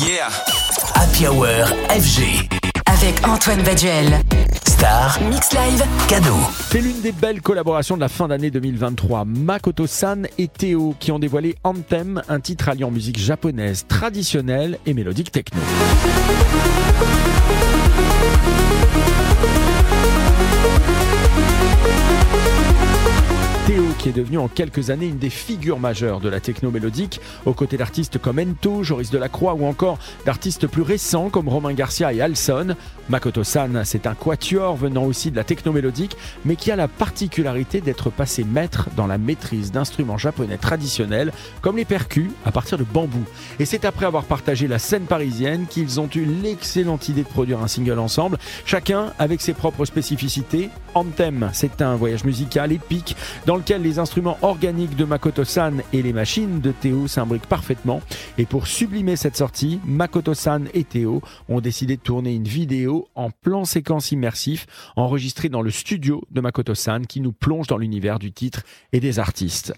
Yeah. Happy Hour FG. Avec Antoine Baduel. Star, Mix Live. cadeau. C'est l'une des belles collaborations de la fin d'année 2023. Makoto-san et Théo qui ont dévoilé Anthem, un titre alliant musique japonaise traditionnelle et mélodique techno. Qui est devenu en quelques années une des figures majeures de la techno mélodique, aux côtés d'artistes comme Ento, Joris Delacroix ou encore d'artistes plus récents comme Romain Garcia et Alson. Makoto-san, c'est un quatuor venant aussi de la techno mélodique, mais qui a la particularité d'être passé maître dans la maîtrise d'instruments japonais traditionnels comme les percus à partir de bambou. Et c'est après avoir partagé la scène parisienne qu'ils ont eu l'excellente idée de produire un single ensemble, chacun avec ses propres spécificités. Anthem, c'est un voyage musical épique dans lequel les instruments organiques de Makoto-san et les machines de Théo s'imbriquent parfaitement. Et pour sublimer cette sortie, Makoto-san et Théo ont décidé de tourner une vidéo en plan séquence immersif enregistrée dans le studio de Makoto-san qui nous plonge dans l'univers du titre et des artistes.